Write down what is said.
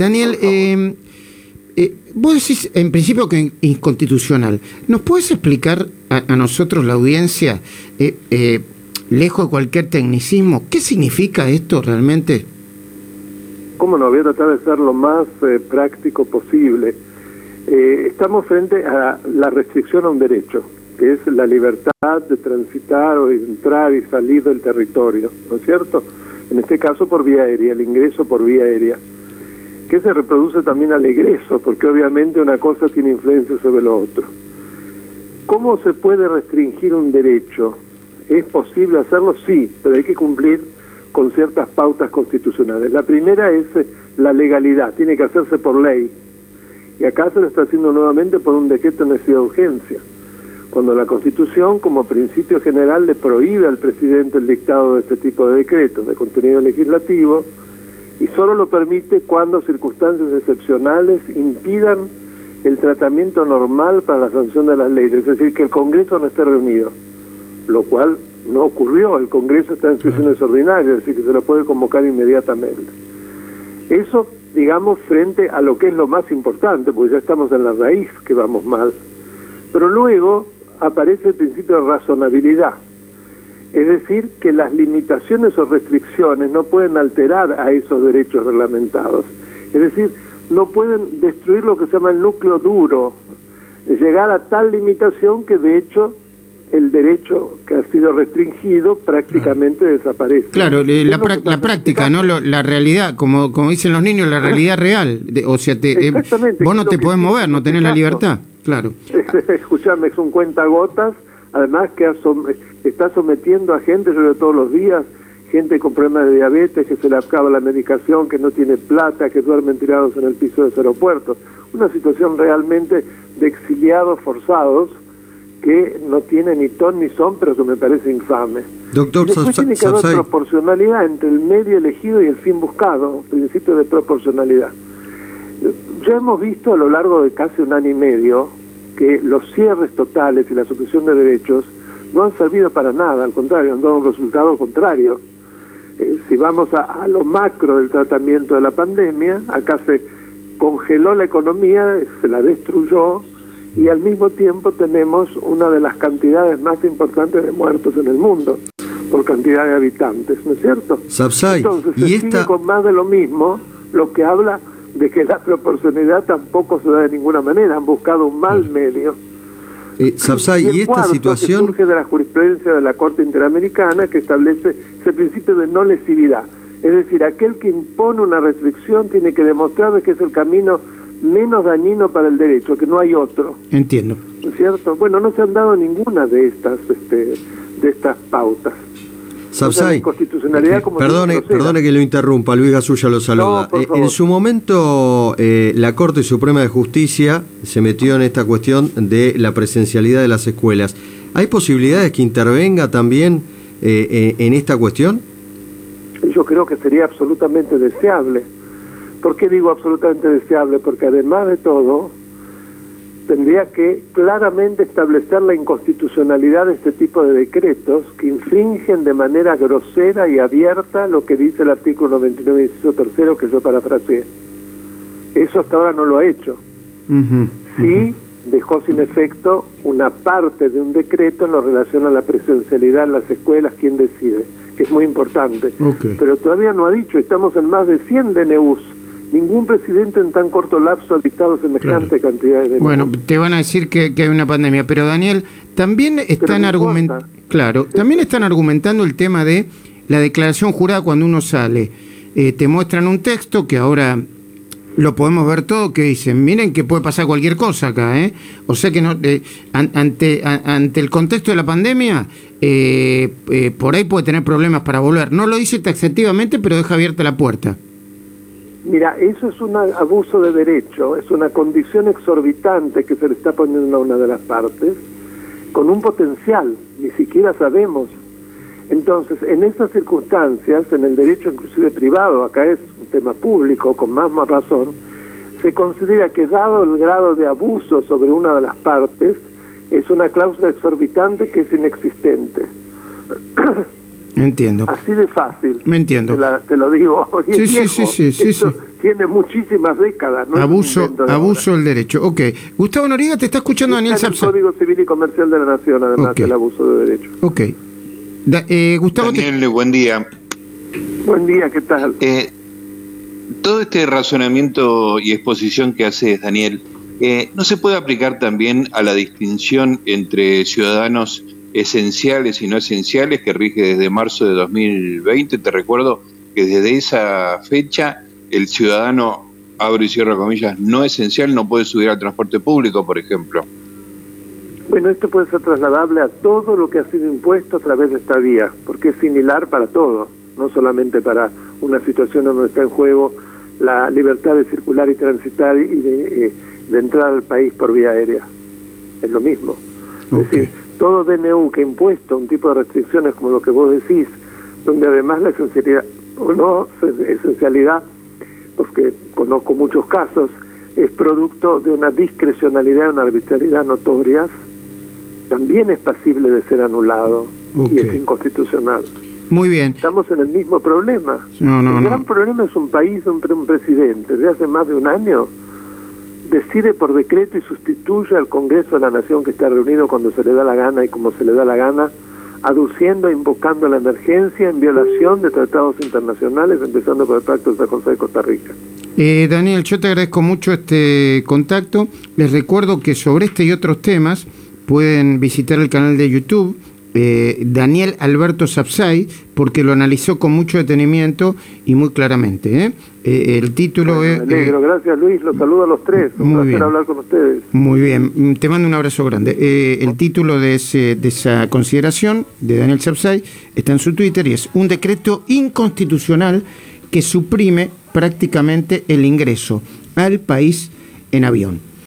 Daniel, eh, eh, vos decís en principio que inconstitucional. ¿Nos puedes explicar a, nosotros, la audiencia, eh, lejos de cualquier tecnicismo, qué significa esto realmente? ¿Cómo no? Voy a tratar de ser lo más práctico posible. estamos frente a la restricción a un derecho, que es la libertad de transitar o entrar y salir del territorio, ¿no es cierto? En este caso por vía aérea, el ingreso por vía aérea que se reproduce también al egreso, porque obviamente una cosa tiene influencia sobre lo otro. ¿Cómo se puede restringir un derecho? ¿Es posible hacerlo? Sí, pero hay que cumplir con ciertas pautas constitucionales. La primera es eh, la legalidad, tiene que hacerse por ley. Y acá se lo está haciendo nuevamente por un decreto de necesidad de urgencia. Cuando la Constitución, como principio general, le prohíbe al presidente el dictado de este tipo de decretos de contenido legislativo, y solo lo permite cuando circunstancias excepcionales impidan el tratamiento normal para la sanción de las leyes, es decir, que el Congreso no esté reunido, lo cual no ocurrió, el Congreso está en sesiones ordinarias, es decir, que se lo puede convocar inmediatamente. Eso, digamos, frente a lo que es lo más importante, porque ya estamos en la raíz que vamos mal. Pero luego aparece el principio de razonabilidad, es decir, que las limitaciones o restricciones no pueden alterar a esos derechos reglamentados. Es decir, no pueden destruir lo que se llama el núcleo duro, llegar a tal limitación que de hecho el derecho que ha sido restringido prácticamente desaparece. Claro, la, práctica, no la realidad, como como dicen los niños, la realidad real. o sea, te, eh, vos no te podés mover, no tenés la libertad. Claro. Escuchame, es un cuentagotas, además que está sometiendo a gente, yo todos los días, gente con problemas de diabetes, que se le acaba la medicación, que no tiene plata, que duermen tirados en el piso de los aeropuertos. Una situación realmente de exiliados forzados que no tiene ni ton ni son, pero que me parece infame. Doctor, después tiene que haber proporcionalidad entre el medio elegido y el fin buscado, principio de proporcionalidad. Ya hemos visto a lo largo de casi un año y medio que los cierres totales y la supresión de derechos no han servido para nada, al contrario, han dado un resultado contrario. Eh, si vamos a, lo macro del tratamiento de la pandemia, acá se congeló la economía, se la destruyó y al mismo tiempo tenemos una de las cantidades más importantes de muertos en el mundo por cantidad de habitantes, ¿no es cierto? Entonces se sigue con más de lo mismo, lo que habla de que la proporcionalidad tampoco se da de ninguna manera, han buscado un mal medio. Eh, y, esta situación... surge de la jurisprudencia de la Corte Interamericana que establece ese principio de no lesividad. Es decir, aquel que impone una restricción tiene que demostrar que es el camino menos dañino para el derecho, que no hay otro. Entiendo. ¿Es cierto? Bueno, no se han dado ninguna de estas, este, de estas pautas. Sapsay, perdone, perdone que lo interrumpa, Luis Gasulla lo saluda. Eh, en su momento, eh, la Corte Suprema de Justicia se metió en esta cuestión de la presencialidad de las escuelas. ¿Hay posibilidades que intervenga también eh, en esta cuestión? Yo creo que sería absolutamente deseable. ¿Por qué digo absolutamente deseable? Porque además de todo, tendría que claramente establecer la inconstitucionalidad de este tipo de decretos que infringen de manera grosera y abierta lo que dice el artículo 99, inciso tercero, que yo parafraseé. Eso hasta ahora no lo ha hecho. sí dejó sin efecto una parte de un decreto en lo relación a la presencialidad en las escuelas, quién decide, que es muy importante. Pero todavía no ha dicho, estamos en más de 100 DNUs Ningún presidente en tan corto lapso ha dictado semejante cantidad de... Bueno, te van a decir que, hay una pandemia, pero Daniel, también están argumentando... Claro, también están argumentando el tema de la declaración jurada cuando uno sale. Eh, te muestran un texto que ahora lo podemos ver todo, que dicen, miren que puede pasar cualquier cosa acá, ¿eh? O sea que no, eh, ante, ante el contexto de la pandemia, eh, por ahí puede tener problemas para volver. No lo dice taxativamente, pero deja abierta la puerta. Mira, eso es un abuso de derecho, es una condición exorbitante que se le está poniendo a una de las partes, con un potencial, ni siquiera sabemos. Entonces, en esas circunstancias, en el derecho inclusive privado, acá es un tema público, con más, más razón, se considera que dado el grado de abuso sobre una de las partes, es una cláusula exorbitante que es inexistente. Entiendo. Así de fácil. Me entiendo. Te, lo digo. Sí, sí, sí, sí, tiene muchísimas décadas. ¿no? Abuso, abuso del derecho. Ok. Gustavo Noriega, te está escuchando Daniel Sapsa. el Código Civil y Comercial de la Nación, además del abuso de derecho. Ok. Eh, Gustavo. Daniel, buen día. Buen día, ¿qué tal? Eh, todo este razonamiento y exposición que hace Daniel, eh, ¿no se puede aplicar también a la distinción entre ciudadanos esenciales y no esenciales que rige desde marzo de 2020? Te recuerdo que desde esa fecha el ciudadano, abro y cierro comillas, no esencial no puede subir al transporte público, por ejemplo. Bueno, esto puede ser trasladable a todo lo que ha sido impuesto a través de esta vía, porque es similar para todo, no solamente para una situación donde está en juego la libertad de circular y transitar y de, eh, entrar al país por vía aérea. Es lo mismo. Es decir, todo DNU que impuesto un tipo de restricciones como lo que vos decís, donde además la esencialidad o no esencialidad, porque conozco muchos casos, es producto de una discrecionalidad, una arbitrariedad notorias, también es pasible de ser anulado y es inconstitucional. Muy bien. Estamos en el mismo problema. el gran problema es un país donde un presidente de hace más de un año decide por decreto y sustituye al Congreso de la Nación que está reunido cuando se le da la gana y como se le da la gana, aduciendo e invocando la emergencia en violación de tratados internacionales, empezando por el Pacto de San José de Costa Rica. Eh, Daniel, yo te agradezco mucho este contacto. Les recuerdo que sobre este y otros temas pueden visitar el canal de YouTube eh, Daniel Alberto Sapsay, porque lo analizó con mucho detenimiento y muy claramente. ¿eh? Eh, el título es... gracias Luis, los saludo a los tres, un muy bien. hablar con ustedes. Muy bien, mm, te mando un abrazo grande. el título de, ese, de esa consideración de Daniel Sapsay está en su Twitter y es un decreto inconstitucional que suprime prácticamente el ingreso al país en avión.